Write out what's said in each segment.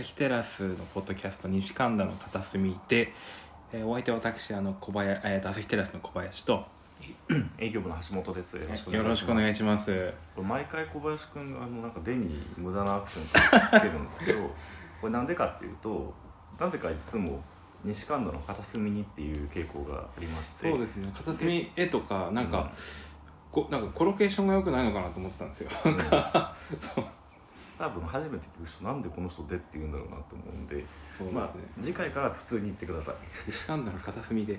朝日テラスのポッドキャスト西神田の片隅で、えーお相手は私あの小林、えー、と朝日テラスの小林と 営業部の橋本です。よろしくお願いしします。毎回小林くんがあのなんか「で」に無駄なアクセントをつけるんですけど これなんでかっていうとなぜかいつも西神田の片隅にっていう傾向がありまして。そうですね。片隅絵とかなんか、こなんかコロケーションが良くないのかなと思ったんですよ、うんなん。か そう多分初めて聞く人なんでこの人「で」って言うんだろうなと思うんでまあそうですね、次回から普通に言ってください、西神田の片隅で。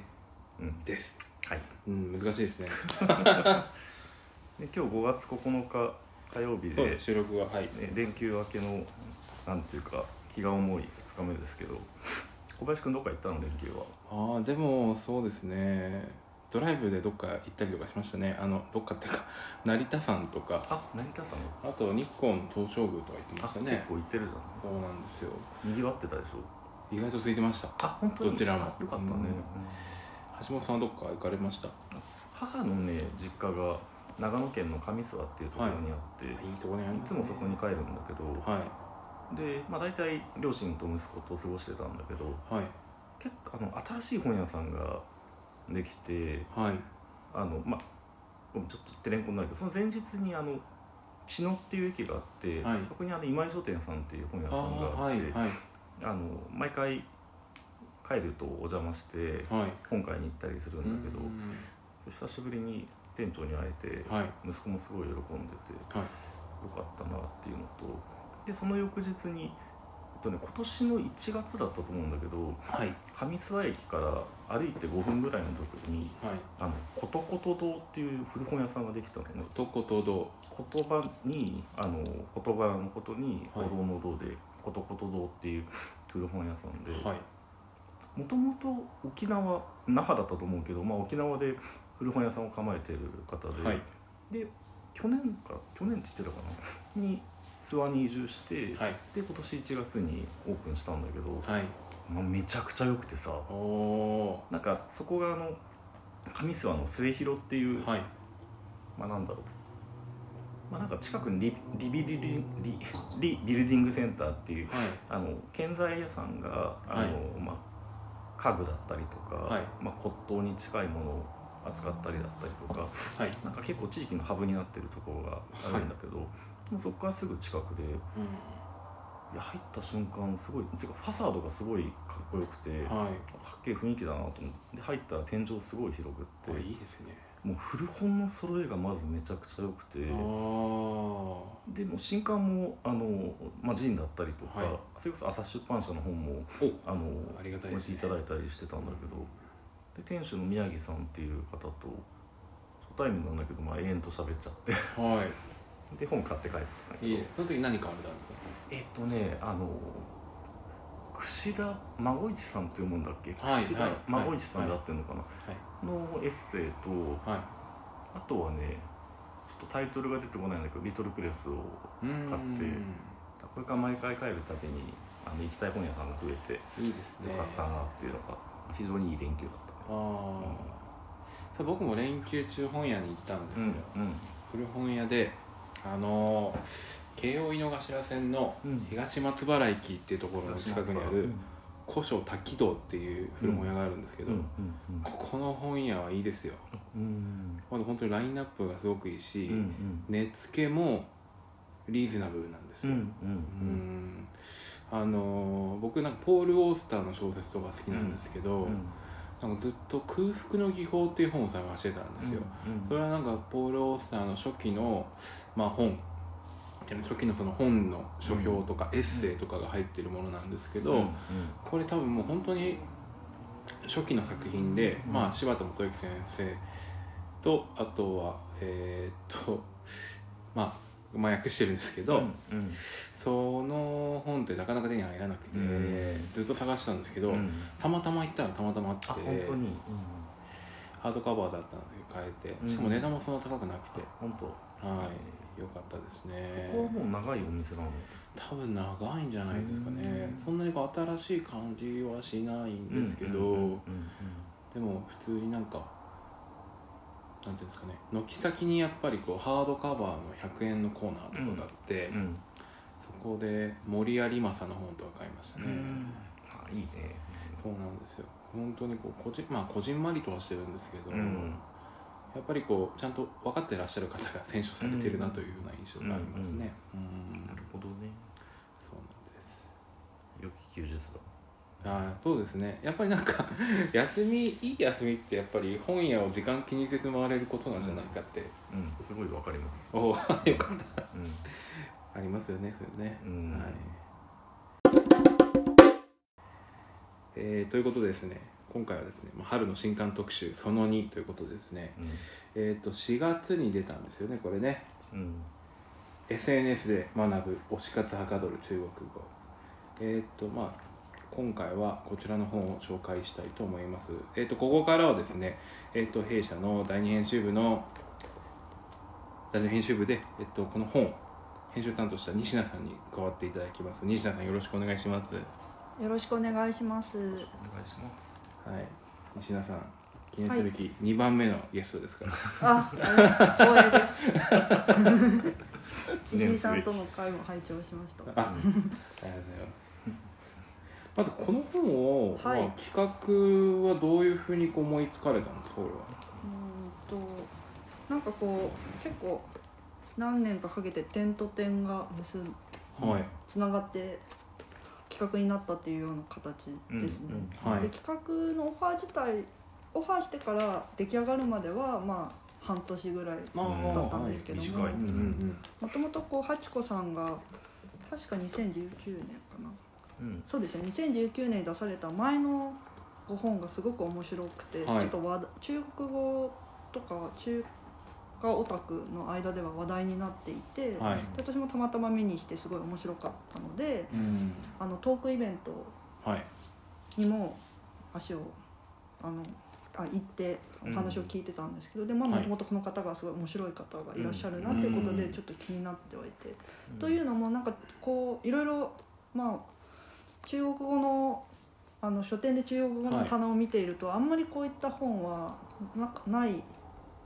うん、です。はい。うん難しいですね。で今日5月9日火曜日で収録ははい。ね、連休明けのなんていうか気が重い2日目ですけど小林くんどっか行ったの連休は？ああでもそうですねドライブでどっか行ったりとかしましたね。あのどっかっていうか 成田山とか。あ成田さんあと日光の東照宮とか行ってまあ、したね。結構行ってるじゃそうなんですよ。んにぎわってたでしょ？意外と空いてました。あ本当に？どちらも。あよかったね、うん。うん。橋本さんはどっか行かれました？母のね実家が長野県の上諏訪っていうところにあって、い。いところにありい、つもそこに帰るんだけど、はい。で、まあ、大体両親と息子と過ごしてたんだけどはい。結構あの新しい本屋さんができてはい。あのまあちょっとテレンコになるけどその前日にあの茅野っていう駅があって、はい。そこにあの今井書店さんっていう本屋あさんがああってはいはい。あの毎回帰るとお邪魔してはい。本買いに行ったりするんだけどうん。久しぶりに店長に会えて、はい。息子もすごい喜んでてはい。よかったなっていうのとでその翌日に、とね、今年の1月だったと思うんだけどはい。上諏訪駅から歩いて5分ぐらいのところにはい。あのことこと堂っていう古本屋さんができたのね。とことど言葉にあの言葉のことにはい。歩道の道でことこと堂っていう古本屋さんではい。もともと沖縄那覇だったと思うけど、まあ、沖縄で古本屋さんを構えてる方で、はい。で去年か去年って言ってたかな？に諏訪に移住して、はい。で今年1月にオープンしたんだけど、はい。まあ、めちゃくちゃ良くてさ。なんかそこがあの上諏訪の末広っていう、ーはい。まあなんだろう。まあなんか近くにリリビリリリリビルディングセンターっていうはい。あの建材屋さんがあの、はい。まあ、家具だったりとか、はい。まあ、骨董に近いものを扱ったりだったりとかはい。なんか結構地域のハブになってるところがあるんだけど、そこからすぐ近くで。いうん。や入った瞬間すごいていうかファサードがすごいかっこよくて、かはい。っけえ雰囲気だなと思って。で入ったら天井すごい広くって。あいいですね。もう古本の揃えがまずめちゃくちゃ良くて。でも新刊もあの、まあ、ジンだったりとか、はい。それこそ朝日出版社の本もおあのありがたいね。ていただいたりしてたんだけど、で店主の宮城さんっていう方と初対面なんだけど、まあ、永遠と喋っちゃって。はで本買って帰ってたんだけど。いいいその時何買われたんですか？えっとねあの櫛田孫一さんって読むんだっけ？はい櫛田はい孫一さんで合ってるのかな、はいのエッセイとはい。あとはねちょっとタイトルが出てこないんだけど「リトルプレス」を買ってこれから毎回帰るたびにあの行きたい本屋さんが増えていいですね。よかったなっていうのが非常にいい連休だった。ね。あう僕も連休中本屋に行ったんですよ、うん。古本屋であのー京王井の頭線のうん。東松原駅っていうところの近くにある古書滝堂っていう古本屋があるんですけど、うん。うん。ここの本屋はいいですよ。うん。うんまだ本当にラインナップがすごくいいし、うん。うん。値付けもリーズナブルなんですよ、うん。うん。うん。あのー僕なんかポール・オースターの小説とか好きなんですけど、うんなんかずっと「空腹の技法」っていう本を探してたんですよ、うんそれはなんかポール・オースターの初期の、まあ、本。初期のその本の書評とかエッセイとかが入ってるものなんですけど、うんこれ多分もう本当に初期の作品で、うんまあ、柴田元幸先生とあとはえーっとまあまあ訳してるんですけど、うんうんその本ってなかなか手に入らなくて、うんずっと探したんですけど、うん。たまたま行ったらたまたまあってあ本当に？ハードカバーだったので買えうん。てしかも値段もそんな高くなくて、本当？はい。よかったですね。そこはもう長いお店なの？多分長いんじゃないですかね。うん。そんなにこう新しい感じはしないんですけど、うんうんうんでも普通になんかなんていうんですかね軒先にやっぱりこうハードカバーの100円のコーナーとかがあって、うんそこで森有正の本とか買いましたね、あいいね。そうなんですよ。本当にこうこじまあこじんまりとはしてるんですけど、うん。やっぱりこうちゃんと分かってらっしゃる方が選手されてるなというような印象がありますね。うん、なるほどね。そうなんです。良き休日だ。あーそうですね。やっぱりなんか 休みいい休みってやっぱり本屋を時間気にせず回れることなんじゃないかって、うん。すごいわかります。おおよかった。うんありますよねそれね、うん。はい。えーということでですね今回はですねまあ春の新刊特集その2ということでですねえっ、と4月に出たんですよねこれね。うん。SNS で学ぶ推し活はかどる中国語。えっ、とまあ今回はこちらの本を紹介したいと思います。えっ、とここからはですねえっ、と弊社の第二編集部の第二編集部で、えっと、この本を編集担当した西名さんに加わっていただきます西名さんよろしくお願いしますよろしくお願いします。お願いしますはい西名さん記念すべき2番目のゲストですから、あ、あ れ光栄です。石井さんとの会も拝聴しました。あありがとうございます。まずこの本を、はいまあ、企画はどういうふうに思いつかれたんですかこれは？うーんとなんかこう結構何年かかけて点と点が結んはい。つながって企画になったっていうような形ですね。うんはい。で企画のオファー自体オファーしてから出来上がるまではまあ半年ぐらいまあだったんですけども短い。うんうんもともとこうハチ子さんが確か2019年かな。うん。そうですね。2019年に出された前のご本がすごく面白くて、はい。ちょっと話題中国語とか中華オタクの間では話題になっていて、うんはい。で私もたまたま目にしてすごい面白かったのでうん。あのトークイベントはい。にも足をあのあ行ってお話を聞いてたんですけど、でまあはい。もともとこの方がすごい面白い方がいらっしゃるなということでうん。ちょっと気になってはいて。というのもなんかこういろいろまあ中国語のあの書店で中国語の棚を見ていると、あんまりこういった本はなない、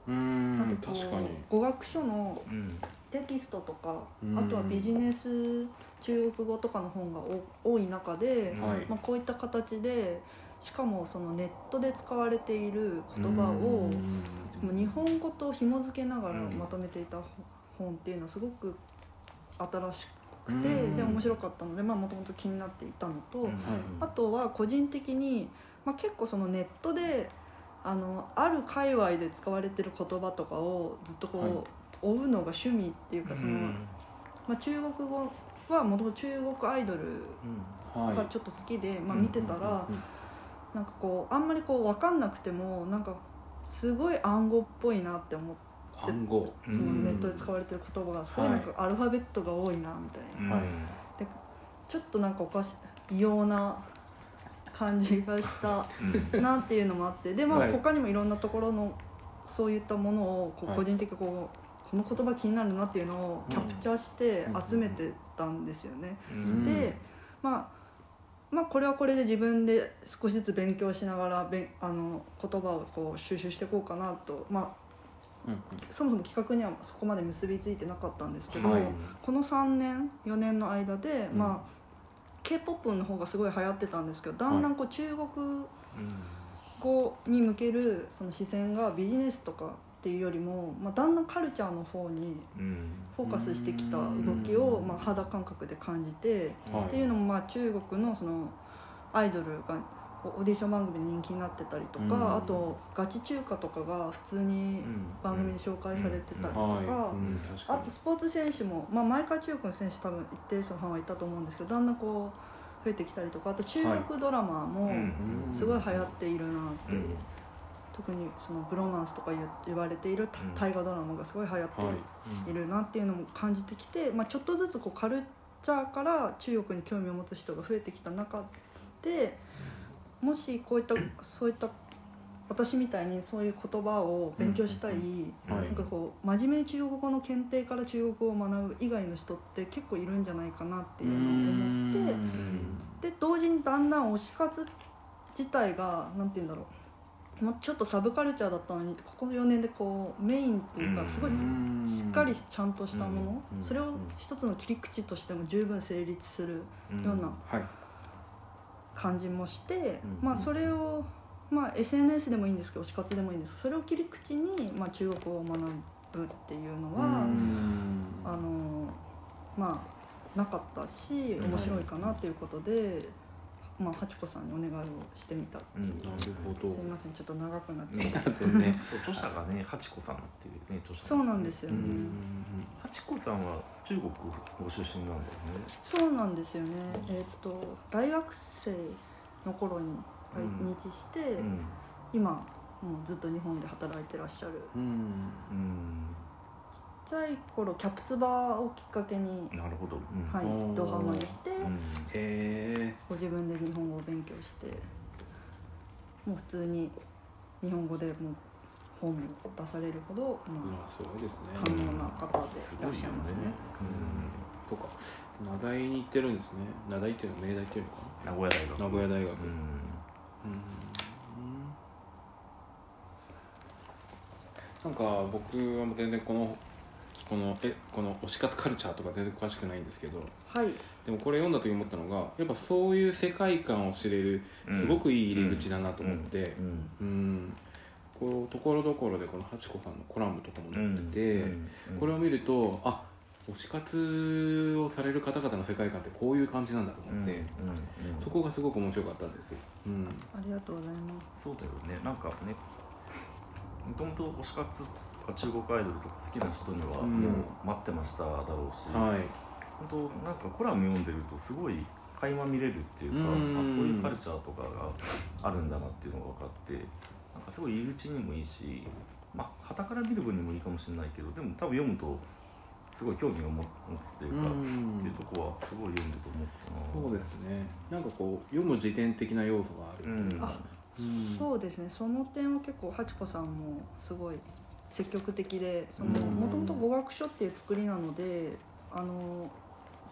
うーん確かに。う語学書のうん。テキストとか、うん。あとはビジネス中国語とかの本がお多い中で、うん。はい。まあ、こういった形でしかもそのネットで使われている言葉を日本語と紐付けながらうんまとめていた本っていうのはすごく新しくて、うん。で面白かったのでもともと気になっていたのと、うん。あとは個人的に、まあ、結構そのネットであのある界隈で使われてる言葉とかをずっとこう、はい。追うのが趣味っていうかその、うんまあ、中国語はもともと中国アイドルはい。がちょっと好きで、まあ、うん見てたら、うん。なんかこうあんまりこう分かんなくてもなんかすごい暗号っぽいなって思って暗号。そのネットで使われてる言葉がすごいなんかアルファベットが多いなみたいな、はい。ちょっとなんかおかし異様な感じがしたうん。なっていうのもあってでまあはい。他にもいろんなところのそういったものをこうはい。個人的にこうこの言葉気になるなっていうのをキャプチャーしてうん。集めてたんですよね。うん。で、まあまあこれはこれで自分で少しずつ勉強しながらべんあの言葉をこう収集していこうかなと、まあ、うん。そもそも企画にはそこまで結びついてなかったんですけど、はい。この3年4年の間で、うん。まあ k p o p の方がすごい流行ってたんですけどだんだんこう中国語に向けるその視線がビジネスとかっていうよりも、まあ、だんだんカルチャーの方にうん。フォーカスしてきた動きを、うんまあ、肌感覚で感じて。はい。っていうのもまあ中国のそのアイドルがオーディション番組で人気になってたりとか、うん。あとガチ中華とかが普通に番組で紹介されてたりとか、あとスポーツ選手も、まあ、前から中国の選手多分一定数のファンはいたと思うんですけどだんだんこう増えてきたりとかあと中国ドラマもうんすごい流行っているなって、うん。特にそのブロマンスとか言言われているうん。大河ドラマがすごい流行ってはいいるなっていうのも感じてきて、まあ、ちょっとずつこうカルチャーから中国に興味を持つ人が増えてきた中でもしこういったそういった私みたいにそういう言葉を勉強したい、はい。なんかこう真面目に中国語の検定から中国語を学ぶ以外の人って結構いるんじゃないかなっていうのを思ってで同時にだんだん推し活自体がなんて言うんだろう。もうちょっとサブカルチャーだったのにここ4年でこうメインといううんかすごいしうんっかりちゃんとしたもの、うんそれを一つの切り口としても十分成立するようなはい感じもして、うん。まあそれを、まあ、SNS でもいいんですけど推し活でもいいんですけどそれを切り口に、まあ、中国語を学ぶっていうのは、うん。あのまあなかったしうん面白いかなということで、まあ、ハチコさんにお願いをしてみた、うんなるほど。すいませんちょっと長くなって、ね。そう著者がねハチコさんっていうね著者そうなんですよね、うんハチコさんは中国ご出身なんだよね。そうなんですよね。えっ、と大学生の頃に来日して、うん。今もうずっと日本で働いてらっしゃる。うん。うんちっちゃい頃キャプツバをきっかけに、なるほど、うん。はいドハマりして、うん。へご自分で日本語を勉強してもう普通に日本語でもう本も出されるほど、えままあすごいですね。あ、寛容な方でいらっしゃいますね。とか名大に行ってるんですね。名大っていうのは明大っていうのか名古屋大学。な名古屋大学。うん。うん。なんか僕は全然このこのえこの推し活カルチャーとか全然詳しくないんですけど。はい、でもこれ読んだ時思ったのがやっぱそういう世界観を知れるすごくいい入り口だなと思って。うん。うん。こうところどころでこのハチコさんのコラムとかも載ってて、うん。これを見るとあ推し活をされる方々の世界観ってこういう感じなんだとうん。うん。思って、うん。そこがすごく面白かったんですよ。うん。ありがとうございます。そうだよね。なんかねもともと推し活中国アイドルとか好きな人にはうん。もう待ってましただろうし、はい。本当なんかコラム読んでるとすごい垣間見れるっていうか、うん。まあ、こういうカルチャーとかがあるんだなっていうのが分かってなんかすごい入り口にもいいしまあ傍から見る分にもいいかもしれないけどでも多分読むとすごい興味を持持つっていうか、うん。っていうとこはすごい読んでて思ったな。そうですね。なんかこう読む時点的な要素がある、う。ん。あうん。そうですね。その点は結構ハチコさんもすごい積極的でもともと語学書っていう作りなのであの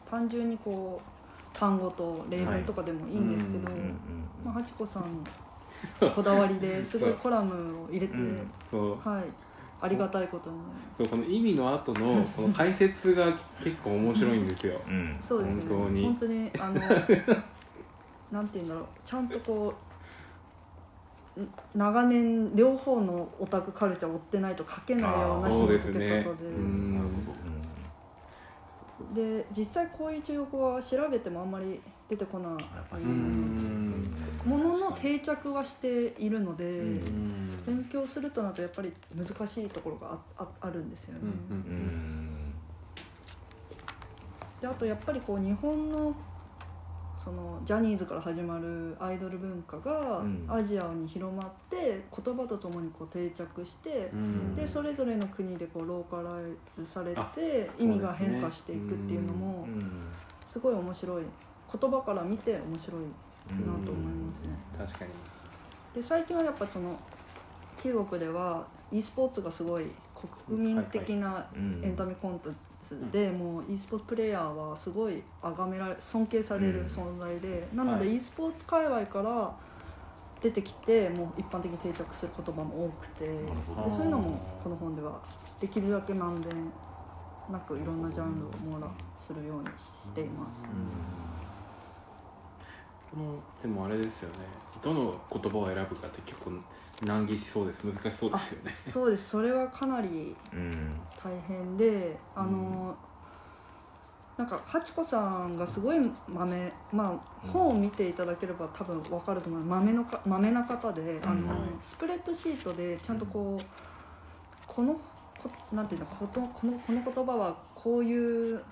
単純にこう単語と例文とかでもいいんですけど、はいまあ、ハチコさんの こだわりで すごいコラムを入れて、はい。ありがたいことに。そうこの意味の後のこの解説が結構面白いんですよ。うん。そうですね。本当に。本当にあの なんて言うんだろう。ちゃんとこうん長年両方のオタクカルチャーを追ってないと書けないようなあーそうです紐付けね方で。で実際こういう中国語は調べてもあんまり出てこない。ものの定着はしているので、勉強するとなるとやっぱり難しいところがあああるんですよね。であとやっぱりこう日本のそのジャニーズから始まるアイドル文化がうん。アジアに広まって言葉とともにこう定着してう、ん。でそれぞれの国でこうローカライズされあて意味が変化していくっていうのうもん。すごい面白い言葉から見て面白いうんなと思いますね。確かに。で最近はやっぱその中国では e スポーツがすごい国民的なうん。エンタメコンテンツで、もう e スポーツプレイヤーはすごい崇められ尊敬される存在で、なのではい。e スポーツ界隈から出てきてもう一般的に定着する言葉も多くてでそういうのもこの本ではできるだけまんべんなくいろんなジャンルを網羅するようにしています。このでもあれですよね。どの言葉を選ぶかって結構難儀しそうです。難しそうですよね。そうです。それはかなりうん大変であの、なんかハチコさんがすごい豆まあ本を見ていただければ多分分かると思う。豆のか豆な方で、あのうんはい。スプレッドシートでちゃんとこうこのこなんていうのことこのこの言葉はこういう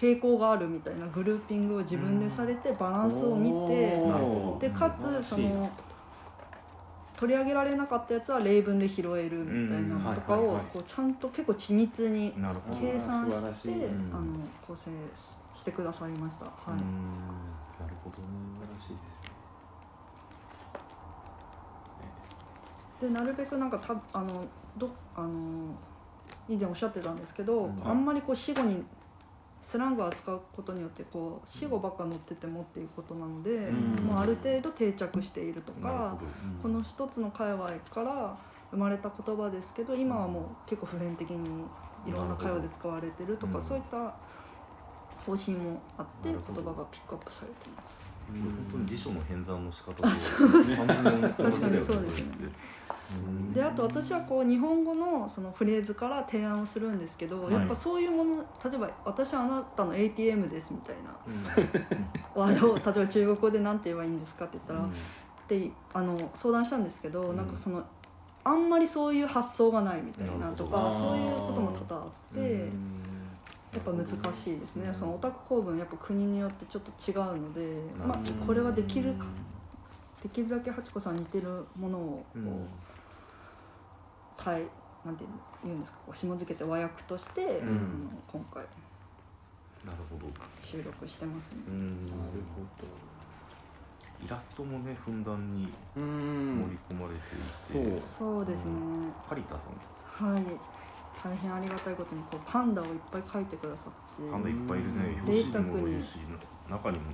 傾向があるみたいなグルーピングを自分でされてバランスを見て、おー。なるほど。でかつその取り上げられなかったやつは例文で拾えるみたいなのとかをこうちゃんと結構緻密に計算してあの構成してくださいました。はうん。い。なるほど。ね素晴らしいですね。でなるべくなんかたあのどあの以前おっしゃってたんですけど、うん。あんまりこう死後にスラングを扱うことによってこう死語ばっか載っててもっていうことなので、うん。もうある程度定着しているとかなるほど。この一つの界隈から生まれた言葉ですけど今はもう結構普遍的にいろんな会話で使われてるとか、うん。そういった方針もあって言葉がピックアップされています。本当に辞書の編纂の仕方と確かにそうですね。であと私はこう日本語のそのフレーズから提案をするんですけど、はい。やっぱそういうもの例えば「私はあなたの ATM です」みたいなうん。ワードを例えば中国語で何て言えばいいんですかって言ったら、うん。であの相談したんですけど、うん。なんかそのあんまりそういう発想がないみたいなとなかそういうことも多々あって、うんやっぱ難しいですね、うん。そのオタク構文やっぱ国によってちょっと違うので、まあ、これはできるか。できるだけハチ子さんに似てるものをこう、うん変えなんて言うんですかこう紐付けて和訳として、ん。あの今回なるほど。収録してますね。うん。なるほイラストもねふんだんにどうん。盛り込まれていて、そう。そうですね、カリタさん。はい大変ありがたいことにこうパンダをいっぱい描いてくださって。パンダいっぱいいるね。うん。表紙にもいるし中にも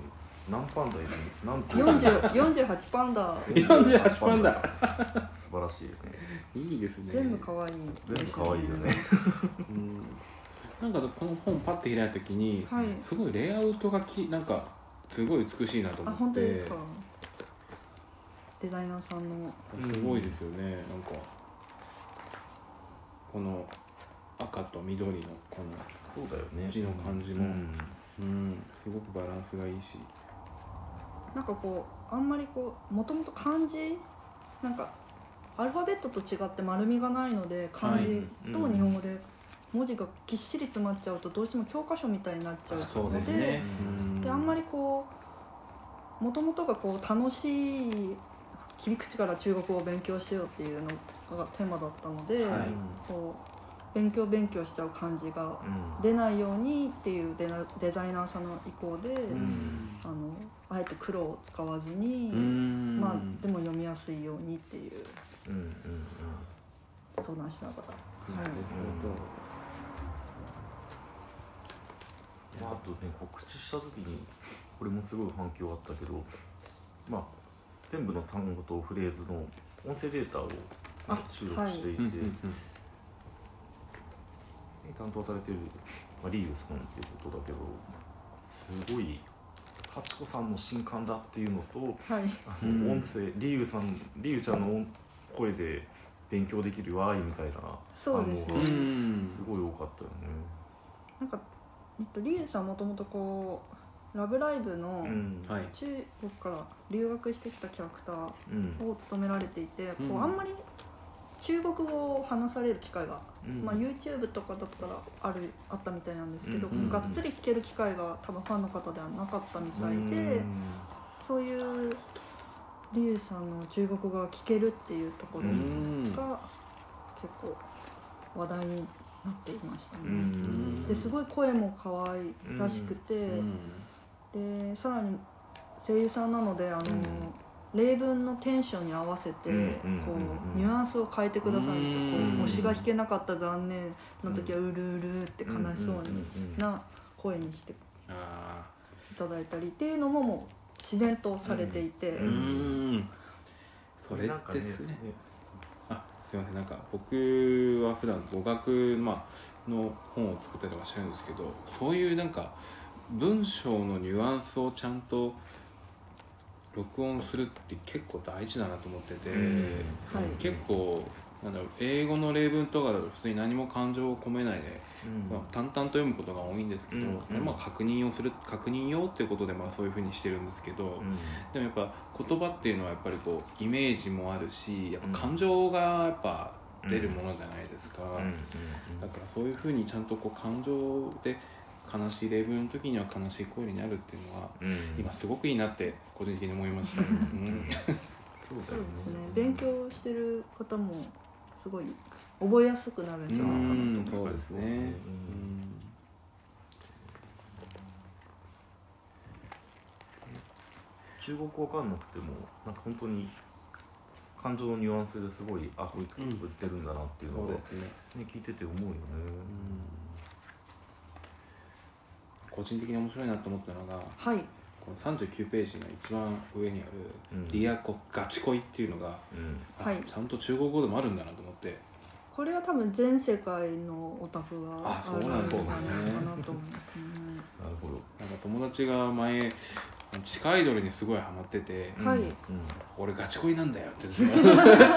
何パンダいる何個40 48パンダ？48パンダ。素晴らしいよね。いいですね。全部可愛い。全部可愛いよね。うん。なんかこの本パッて開いた時にはい。すごいレイアウトがきなんかすごい美しいなと思って。あ本当ですか。デザイナーさんの。すごいですよね、なんかこの赤と緑のこそうだよね。字の感じも。うん。のうん。すごくバランスがいいし。なんかこうあんまりこうもともと漢字なんかアルファベットと違って丸みがないので漢字と日本語で文字がぎっしり詰まっちゃうとどうしても教科書みたいになっちゃうのでね。うん。であんまりこうもともとがこう楽しい切り口から中国語を勉強しようっていうのがテーマだったので、はい。こう勉強勉強しちゃう感じがうん。出ないようにっていうデザデザイナーさんの意向で、うん。あのあえて黒を使わずに、うん。まあ、でも読みやすいようにっていう。相談した方が、はい。まあ、あとね告知した時にこれもすごい反響あったけどまあ全部の単語とフレーズの音声データをね、あ収録していて、ほどうんうんうん担当されてる、まあ、リーユさんっていうことだけどすごいハチコさんの新刊だっていうのとはい、あうん。の音声、リーユさんリーユちゃんの音声で勉強できるわーいみたいなそうですね。反応がうん。すごい多かったよね。なんか、えっと、リュウさんもともとこう「ラブライブ!」の中国から留学してきたキャラクターうん。を務められていて、うん。こうあんまり中国語を話される機会が、うん。まあ、YouTube とかだったらあるあったみたいなんですけど、うんがっつり聞ける機会が多分ファンの方ではなかったみたいで、うんそういうリュウさんの中国語が聞けるっていうところうがん。結構話題になっていましたね。うん。ですごい声も可愛らしくて、うん。でさらに声優さんなのであの、例文のテンションに合わせて、こうニュアンスを変えてくださるんですよ、こう推しが弾けなかった残念の時はうるうるって悲しそうにな声にしてあいただいたりっていうのももう自然とされていて、ーうんそれなんかねですね。あすいません。なんか僕は普段語学、まあの本を作ったりとかしてるんですけどそういうなんか文章のニュアンスをちゃんと録音するって結構大事だなと思ってて、はい。結構なんだろう英語の例文とかだと普通に何も感情を込めないで、まあ、淡々と読むことが多いんですけど、まあ確認をする確認用っていうことでまあそういうふうにしてるんですけど、でもやっぱ言葉っていうのはやっぱりこうイメージもあるしやっぱ感情がやっぱ出るものじゃないですか、だからそういうふうにちゃんとこう感情で悲しい例文の時には悲しい声になるっていうのは今すごくいいなって個人的に思いました、うん。そうですね。ね勉強してる方もすごい覚えやすくなるんじゃないかなと思います。そうですね、うん。中国語わかんなくてもなんか本当に感情のニュアンスですごいあこういう時言ってるんだなっていうのが、ねそうですね、聞いてて思うよね、個人的に面白いなと思ったのがはい。この39ページの一番上にあるうん「リアコガチ恋」っていうのが、うん。あはい。ちゃんと中国語でもあるんだなと思って。これは多分全世界のオタクがあそうるなんですねんじゃないかなと思いますね。なるほどなんか友達が前地下アイドルにすごいハマっててはい。うんうん「俺ガチ恋なんだよ」ってずっと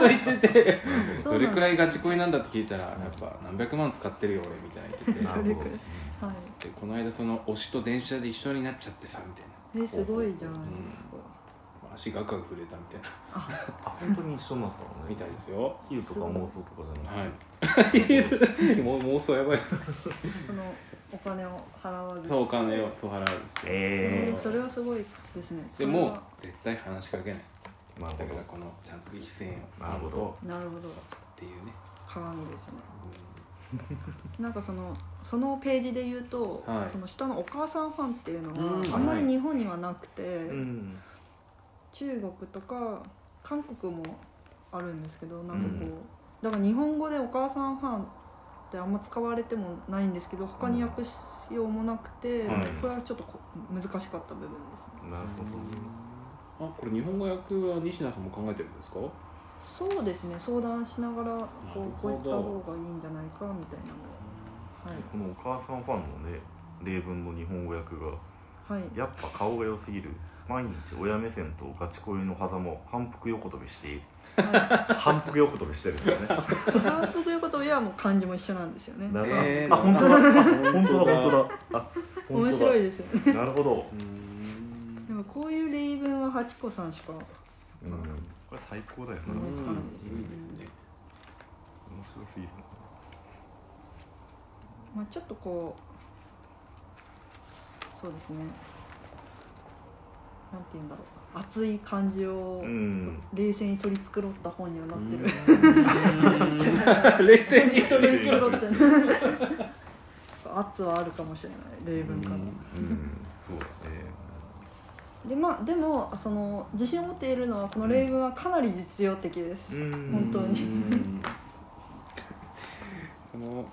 言ってて。どれくらいガチ恋なんだって聞いたらやっぱ何百万使ってるよ俺みたいな言っててはい。でこの間その推しと電車で一緒になっちゃってさみたいな。えすごいじゃないですか、足ガクガク震えたみたいな。あ。本当に一緒になったのね。みたいですよ。比喩とか妄想とかじゃなはくて。い。もう妄想やばいです。そのお金を払わず。そうお金をそう払うんですよ。ええーそれはすごいですね。でも絶対話しかけない。ー、なるほど。だからこのちゃんと激戦をなるほど。なるほど。っていうね、鏡ですね。なんかそのそのページで言うと、はい。その下のお母さんファンっていうのうん。はあんまり日本にはなくて、うん。中国とか韓国もあるんですけどなんかこう、うん。だから日本語でお母さんファンってあんま使われてもないんですけど他に訳しようもなくて、はい。これはちょっとこ難しかった部分ですね。なるほどあこれ日本語訳は西田さんも考えてるんですか？そうですね。相談しながらこうこういった方がいいんじゃないかみたいなのははい。このお母さんファンのね例文の日本語訳がはい。やっぱ顔が良すぎる。毎日親目線とガチ恋の狭間を反復横跳びしてい。るは反復横跳びしてるんですね。い、反復ということはもう漢字も一緒なんですよね。なるえーあ本当だ。あ本当だ本当だ。あ本当だ。面白いですよね。なるほど、うーん。でもこういう例文はハチ子さんしかうん、これ最高だよな、面思いつかないいいですね。白すぎるまあ、ちょっとこうそうですね。なんて言うんだろう。熱い感じをうん。冷静に取り繕った本にはなってる、冷静に取り繕ってる圧はあるかもしれない。例文から、うん。そうだね。でまあでもその自信を持っているのはこの例文はかなり実用的です、うん。本当に。この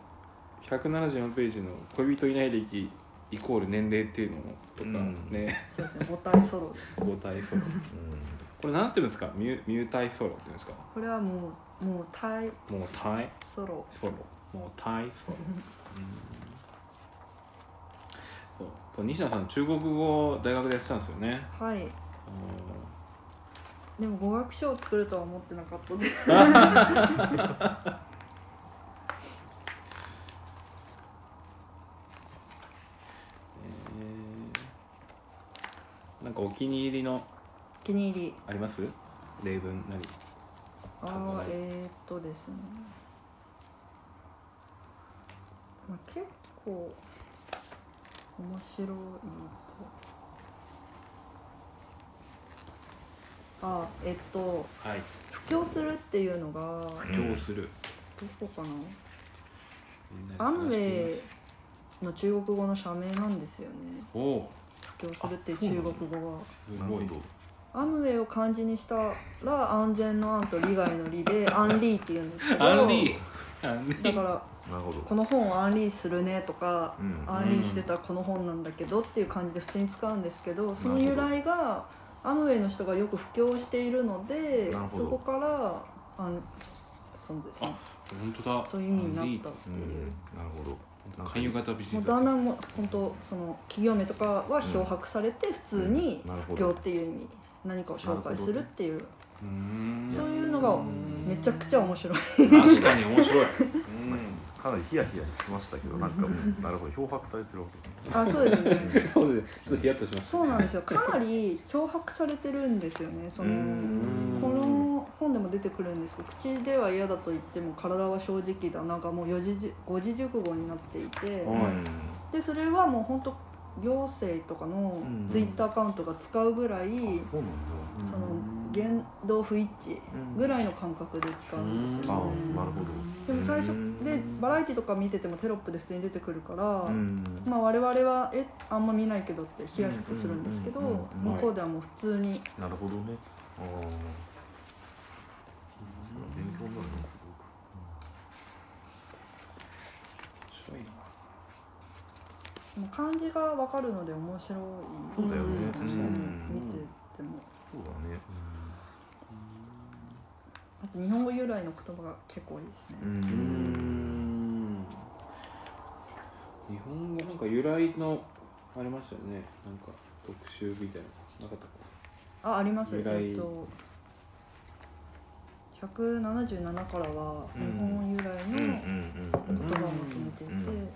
174ページの「恋人いない歴イコール年齢」っていうのとかうん。ねそうですね母体ソロです母体ソロこれなんていうんですか？ミュミュータイソロっていうんですか？これはもうもう体。もうタイソロソロもうタイソロそう。そう西田さん中国語大学でやってたんですよね。はい。でも語学書を作るとは思ってなかったです なんかお気に入りのお気に入り。あります？例文何？ああえー、っとですね、まあ、結構面白いと。あえっとはい。布教するっていうのが布教する、どこかな？アムウェイの中国語の社名なんですよね。おお布教するっていう中国語は。すごいなるほどアムウェイを漢字にしたら安全の安と利害の利でアンリーっていうんですけどアンリー。だからこの本をアンリーするねとか、うんアンリーしてたこの本なんだけどっていう感じで普通に使うんですけどその由来がアムウェイの人がよく布教しているのでそこからあんそうですね。本当だ。そういう意味になったってう。んいう。なるほど勧誘型ビジもうネスだんだんもう本当その企業名とかは漂白されて普通にうんなるほ布教どっていう意味何かを紹介するっていう。そういうのがめちゃくちゃ面白い。確かに面白い、うんかなりヒヤヒヤしましたけどなんかもうなるほど漂白されてるわけ。ですねあそうですね。そうです。ちょっとヒヤッとしましたそうなんですよ。かなり漂白されてるんですよね。そのうん。この本でも出てくるんですけど口では嫌だと言っても体は正直だなんかもう四字じ五字熟語になっていてはい。でそれはもう本当行政とかのうんツイッターアカウントが使うぐらい、あそうなんだ。その言動不一致ぐらいの感覚で使うんですよあね、なるほど。でも最初うん。でバラエティとか見ててもテロップで普通に出てくるから、うん。まあ、我々はえあんま見ないけどってヒヤヒヤするんですけどうんうんうん。うん向こうではもう普通に。なるほどねああ勉強になるね。すごく面白いなもう漢字が分かるので面白いそうだよねうん確かに見ててもそうだねあと日本語由来の言葉が結構多いですね、うん日本語なんか由来のありましたよねなんか特集みたいななかったかああります由来えっと177からは日本由来の言葉をまとめていて、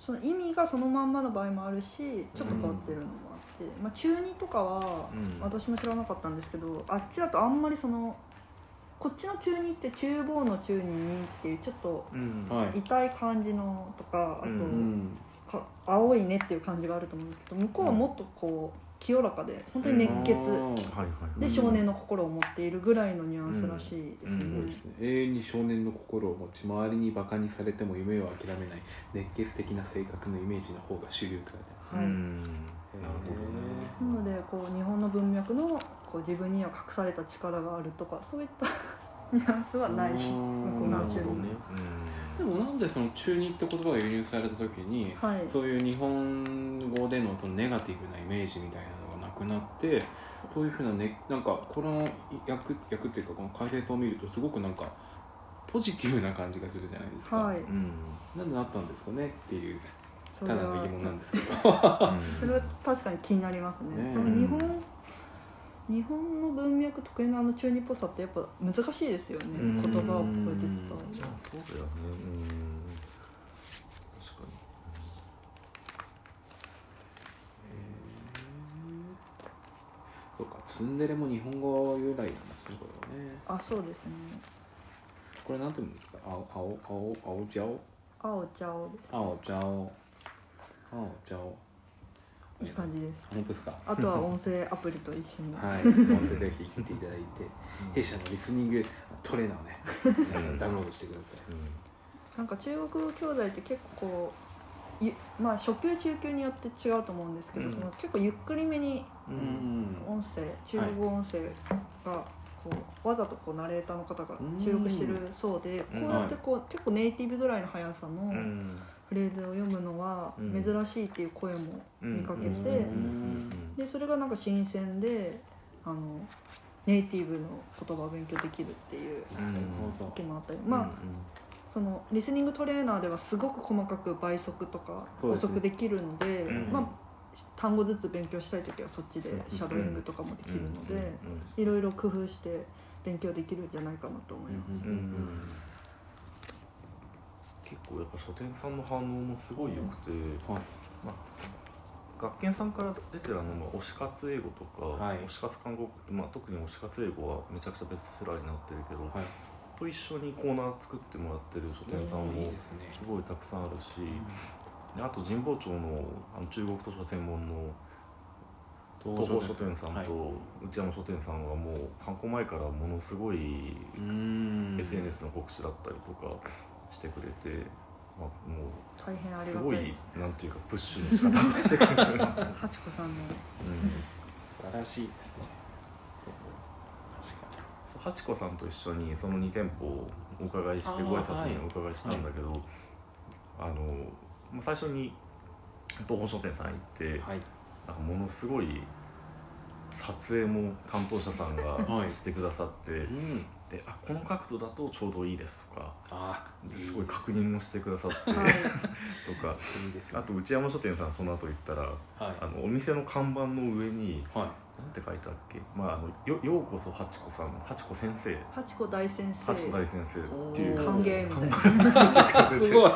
その意味がそのまんまの場合もあるしちょっと変わってるのもあって、まあ、中二とかは私も知らなかったんですけどあっちだとあんまりそのこっちの中二って厨房の中二にっていうちょっと痛い感じのとかあと、うんうんか青いねっていう感じがあると思うんですけど向こうはもっとこう清らかで本当に熱血、あーはいはいで少年の心を持っているぐらいのニュアンスらしいですね、うん。うん。すね。永遠に少年の心を持ち周りにバカにされても夢を諦めない。熱血的な性格のイメージの方が主流って書いてあはい。うん。なるほど。ねなのでこう日本の文脈のこう自分には隠された力があるとかそういった ニュアンスはないしうーん。向こうの中に、でもなんでその中二って言葉が輸入された時にはい。そういう日本語でのそのネガティブなイメージみたいなのがなくなってそう。いうふうなねなんかこの役役っていうかこの解説を見るとすごくなんかポジティブな感じがするじゃないですか、はい。うん。なんでなったんですかねっていうただの疑問なんですけど。それは確かに気になりますね。ねその日本日本の文脈特有のあの中二っぽさってやっぱ難しいですよね。うん。言葉をこうやって伝えるまあそうだよねうん。確かにそうかツンデレも日本語由来なんですねこれはね。あそうですね。これなんて言うんですか？青青青青ジャオ青ちゃおです青ジャオ青ジャオいい感じです。本当ですか？あとは音声アプリと一緒に。はい、音声ぜひ聞いていただいて、弊社のリスニングトレーナーをね、ダウンロードしてください。なんか中国語教材って結構こうゆまあ初級中級によって違うと思うんですけど、うん。その結構ゆっくりめにうん。音声中国語音声がこうわざとこうナレーターの方が収録してるそうで、うん。こうやってこう結構ネイティブぐらいの速さのうんフレーズを読むのはうん。珍しいっていう声も見かけて、でそれがなんか新鮮であのネイティブの言葉を勉強できるっていう時もあったり、まあそのリスニングトレーナーではすごく細かく倍速とか補足できるのでうん。まあ、単語ずつ勉強したい時はそっちでシャドーイングとかもできるので、うん。いろいろ工夫して勉強できるん。じゃないかなと思います。うん。うん結構やっぱ書店さんの反応もすごい良くて、はい。まあ、学研さんから出てるあの、まあ、推し活英語とか、はい。推し活韓国、まあ、特に推し活英語はめちゃくちゃベストセラーになってるけど、はい。と一緒にコーナー作ってもらってる書店さんもすごいたくさんあるし、であと神保町のあの中国図書専門の東宝書店。さんはい。と内山書店さんはもう観光前からものすごいうん。SNS の告知だったりとかしてくれて、まあ、も大変ありうすごいがたいです。なんていうかプッシュの仕方をしてくれるハチ子さんの素晴らしいですね。そう。確かそうハチ子さんと一緒にその2店舗をお伺いしてあーご挨拶にお伺いしたんだけど、あのまあ最初に東宝書店さん行ってに。はい。なんかものすごい撮影も担当者さんはいがしてくださって、うん。であこの角度だとちょうどいいですとかあですごい確認もしてくださってはい。とか。いいですね。あと内山書店さんその後行ったらはい。あのお店の看板の上にはい。なんて書いてあっけ、まあ、あのよようこそハチ子さんハチ子先生。ハチ子大先生。ハチ子大先生っていう歓迎みたいな。すごい。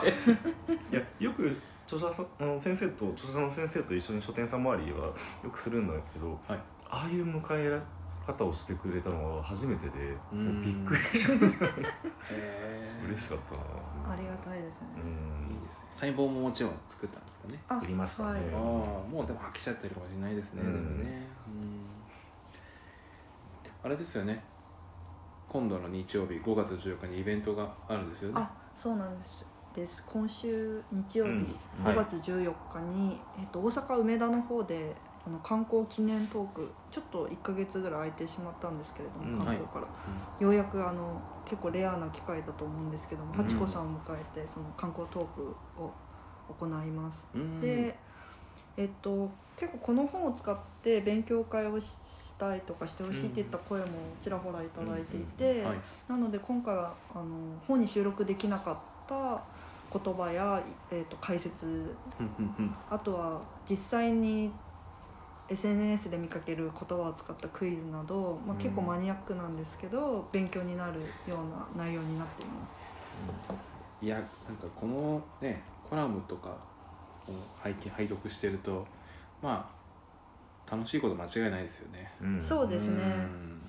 いやよく著者さんあの先生と著者の先生と一緒に書店さん周りはよくするんだけど、はい。ああいう迎え方をしてくれたのは初めてでうんもうびっくりしちゃった嬉しかったなありがたいですね、うんいいですね。細胞ももちろん作ったんですかね。あ作りましたねはいああ、もうでも飽きちゃってるかもしれないですね。うんでもね。うん。あれですよね。今度の日曜日5月14日にイベントがあるんですよね。あそうなんですです今週日曜日、うんはい5月14日に、えっと大阪梅田の方であの観光記念トークちょっと1か月ぐらい空いてしまったんですけれども、うん観光から、ようやくあの結構レアな機会だと思うんですけども、うん。ハチ子さんを迎えてその観光トークを行います。うん。で、えっと、結構この本を使って勉強会をしたいとかしてほしいっていった声もちらほらいただいていて、はい。なので今回はあの本に収録できなかった言葉や、えっと、解説うんうんうん。あとは実際に SNS で見かける言葉を使ったクイズなど、まあ、結構マニアックなんですけど、勉強になるような内容になっています。いやなんかこのねコラムとかを拝見拝読してるとまあ楽しいこと間違いないですよね。うん。そうですね。うん。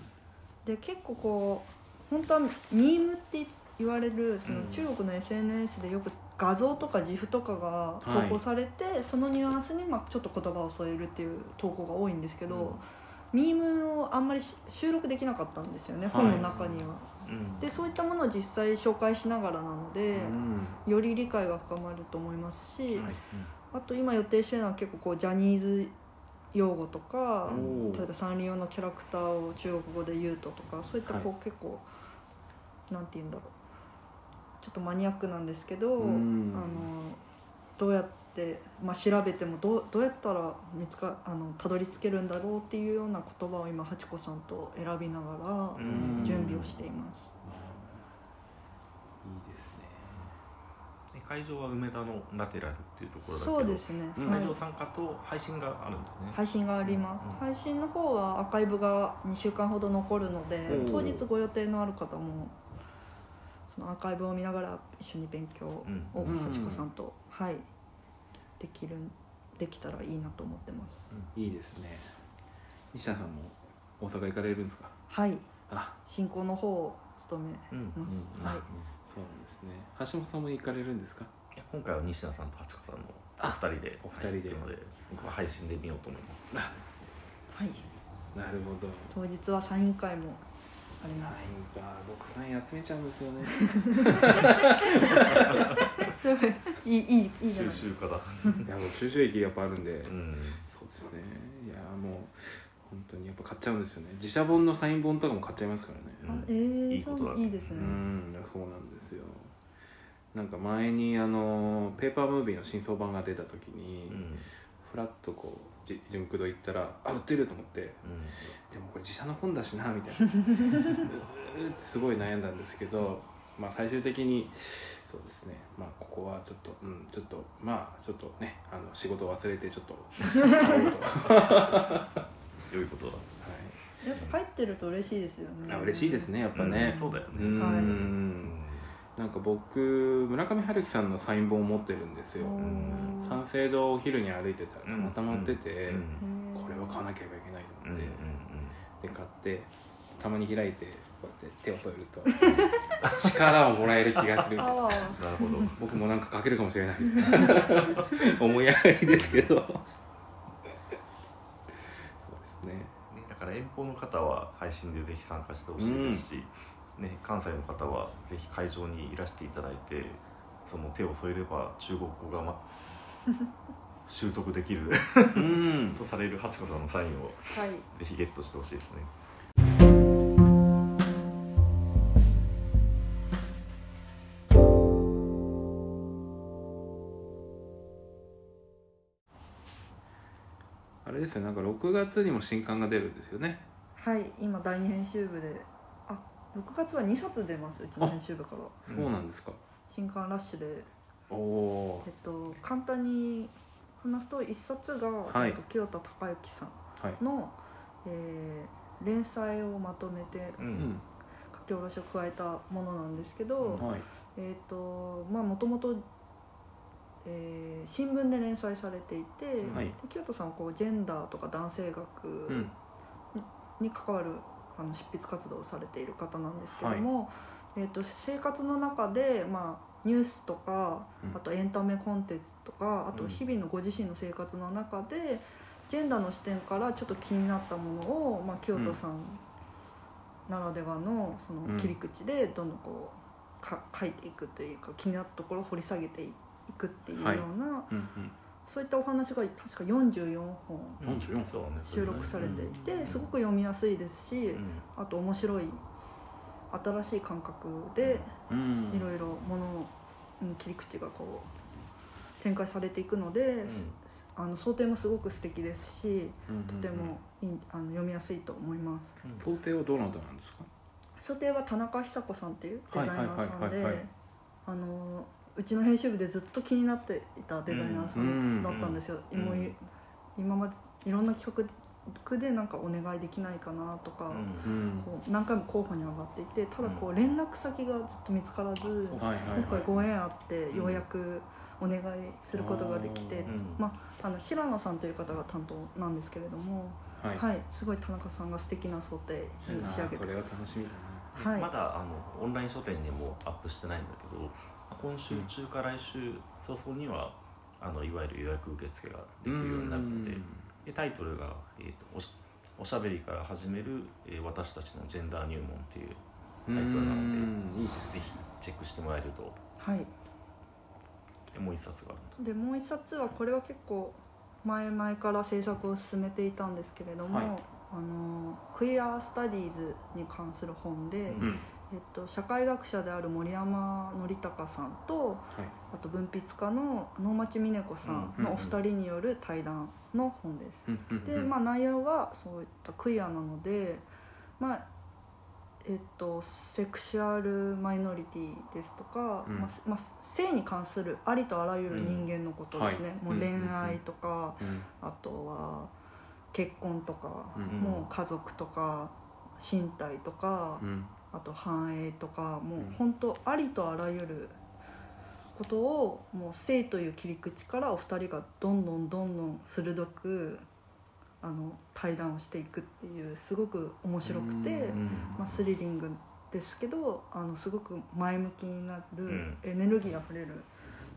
で結構こう本当はミームって言われるそのうん中国の SNS でよく画像とか GIF とかが投稿されて、そのニュアンスにまあちょっと言葉を添えるっていう投稿が多いんですけど、ミームをあんまりし収録できなかったんですよね、本の中には。うん。でそういったものを実際紹介しながらなので、うん。より理解が深まると思いますし、はい。あと今予定してるのは結構こうジャニーズ用語とか、例えばサンリオのキャラクターを中国語で言うととかそういったこう、は結構なんて言うんだろうちょっとマニアックなんですけど、うん。あのどうやって、まあ、調べてもどうどうやったら見つかあのたどり着けるんだろうっていうような言葉を今ハチ子さんと選びながら、うん。準備をしています。いいですね。で会場は梅田のラテラルっていうところだけどそうですね、会場参加と配信があるんだよね、配信があります、うん配信の方はアーカイブが2週間ほど残るので当日ご予定のある方もそのアーカイブを見ながら一緒に勉強をうん。ハチ子さんと、はい。できるできたらいいなと思ってます。いいですね。西田さんも大阪行かれるんですか？はい。あ、進行の方を務めます、うんはい。そうなんですね。橋本さんも行かれるんですか？いや今回は西田さんと八子さんのお二人でお二人で。ので僕は配信で見ようと思います。あはい。なるほど。当日はサイン会もありますなんか僕サイン集めちゃうんですよね。いいいいいいじゃない収集家だいやもう収集益やっぱあるんで。うんそうですね。いやもう本当にやっぱ買っちゃうんですよね。自社本のサイン本とかも買っちゃいますからね。あえー、いいことだいいですね、うん、そうなんですよ。なんか前にあのペーパームービーの新装版が出た時に、うんフラッとこうじ純駆堂行ったらあ売ってると思って。うん。でもこれ自社の本だしなみたいな。ってすごい悩んだんですけど、まあ、最終的にそうですね。まあここはちょっとうんちょっとまあちょっとねあの仕事を忘れてちょっと 会おうとは良いことだ？やっぱ入ってると嬉しいですよね。嬉しいですねやっぱね、うんそうだよね。うん。はいなんか僕村上春樹さんのサイン本を持ってるんですよ。三省堂をお昼に歩いてたらうんたまたま売ってて、うん。これは買わなければいけないとうんうん思って、で買ってたまに開いてこうやって手を添えると 力をもらえる気がするみたいな。なるほど。僕もなんか書けるかもしれないみたいな思い上がりですけど。そうですね。ねだから遠方の方は配信でぜひ参加してほしいですし、ね、関西の方はぜひ会場にいらしていただいてその手を添えれば中国語が、ま、習得できるうん。とされるハチ子さんのサインをはい。ぜひゲットしてほしいですね。あれですよなんか6月にも新刊が出るんですよね。はい今第二編集部であ6月は2冊出ますうちの編集部から。そうなんですか、新刊ラッシュで。おおえっと簡単に話すと1冊が、はい。えっと、清田孝之さーはい。んの、えー連載をまとめてううん。ん書き下ろしを加えたものなんですけど、はい。えっ、とまあもともとえー新聞で連載されていて、はい。で清田さんはこうジェンダーとか男性学うん。に関わるあの執筆活動をされている方なんですけども、えー、と生活の中で、まあ、ニュースとかうん。あとエンタメコンテンツとかあとうん。日々のご自身の生活の中でジェンダーの視点からちょっと気になったものを、まあ、清田さんならではのそのうん。切り口でどんどんこうか書いていくというか気になったところを掘り下げていくっていうような、そういったお話が確か44本44そうね収録されていて、うんすごく読みやすいですし、うん。あと面白い新しい感覚でうん。いろいろもののうん切り口がこう展開されていくので、あの想定もすごく素敵ですしとてもいいあの読みやすいと思います。想定はどなたなんですか？想定は田中久子さんっていうデザイナーさんであのうちの編集部でずっと気になっていたデザイナーさんだったんですよ、うんもうい今までいろんな企画でなんかお願いできないかなとか、うんこう何回も候補に上がっていてただこう連絡先がずっと見つからず、はいはい今はい。回ご縁あってようやくお願いすることができて、うんまあ、あの平野さんという方が担当なんですけれども、はい。はいすごい田中さんが素敵な想定に仕上げてあーそれは楽しみだな。はい。まだあのオンライン書店にもアップしてないんだけどまあ今週中か来週早々にはあのいわゆる予約受付ができるようになるのででタイトルが、えーとおし「おしゃべりから始める、えー私たちのジェンダー入門」っていうタイトルなのでぜひチェックしてもらえるとはい。でもう一冊があるんだ。でもう一冊はこれは結構前々から制作を進めていたんですけれども、はい。あのクイアスタディーズに関する本で、うんうんえっと、社会学者である森山則隆さんとはい。あと文筆家の能町みね子さんのお二人による対談の本です。で、まあ、内容はそういったクイアなので、まあえっと、セクシュアルマイノリティですとか、うん。まあすまあ、性に関するありとあらゆる人間のことですね、うんはい。もう恋愛とか、うん。あとは結婚とか、うん。もう家族とか身体とか、うんあと繁栄とかもううん。本当ありとあらゆることをもう性という切り口からお二人がどんどんどんどん鋭くあの対談をしていくっていうすごく面白くて、うんまあ、スリリングですけどあのすごく前向きになる、ん。エネルギーあふれる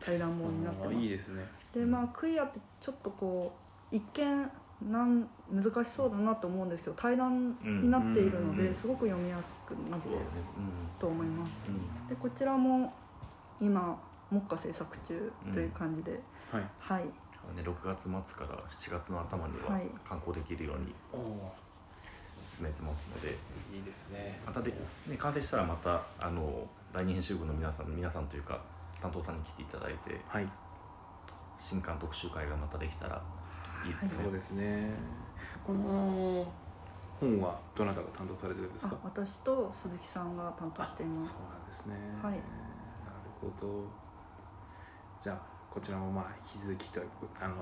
対談本になってあます。ーいいですね。でまあクイアってちょっとこう一見なん難しそうだなと思うんですけど対談になっているのうんで、すごく読みやすくなっていると思います。うん。でこちらも今目下制作中という感じで、はい。はい。ね、6月末から7月の頭にははい。観光できるように進めてますので、いいですね。またで、ね、完成したらまたあの第二編集部の皆さん皆さんというか担当さんに来ていただいてはい。新刊特集会がまたできたらいいですね。そうですね。この本はどなたが担当されてるんですあか私と鈴木さんが担当しています。そうなんですね。はい。なるほど。じゃあこちらもまあ引き続きというあの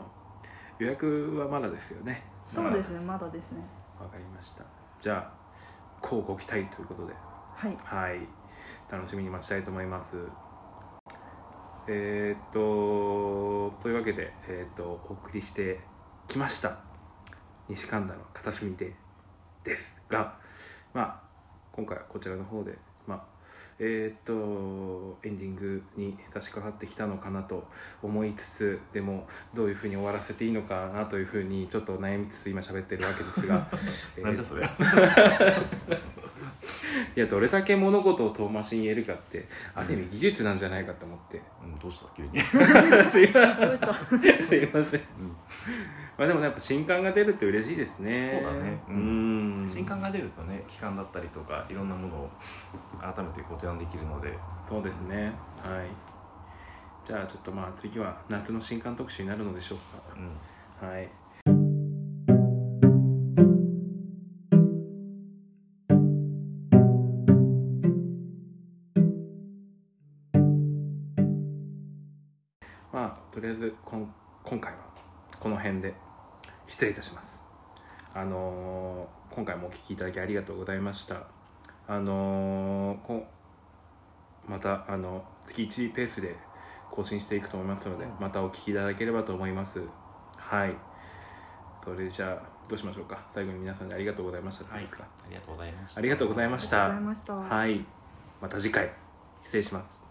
予約はまだですよね。そうですねわまだですね。かりました。じゃあこうご期待ということで。はい。はい。楽しみに待ちたいと思います。えー、っとというわけで、えーっとお送りしてきました。西神田の片隅でですがまあ今回はこちらの方でまあえー、っとエンディングに差し掛かってきたのかなと思いつつでもどういうふうに終わらせていいのかなというふうにちょっと悩みつつ今喋ってるわけですが じゃそれ。いやどれだけ物事を遠回しに言えるかってある意味技術なんじゃないかと思って。うん。どうした急に。どうした？すいません。うんまあでもねやっぱ新刊が出るって嬉しいですね。そうだね。ううん。新刊が出るとね期間だったりとかいろんなものを改めてご提案できるので。そうですね。はい。じゃあちょっとまあ次は夏の新刊特集になるのでしょううん。かはい。まあとりあえずこん今回はこの辺で失礼いたします。あのー今回もお聞きいただきありがとうございました。あのーこまたあの月1ペースで更新していくと思いますのでまたお聞きいただければと思います。はい。それじゃあどうしましょうか。最後に皆さんでありがとうございました。っていいですか、ありがとうございました。ありがとうございましありがとうたございました。はい。また次回。失礼します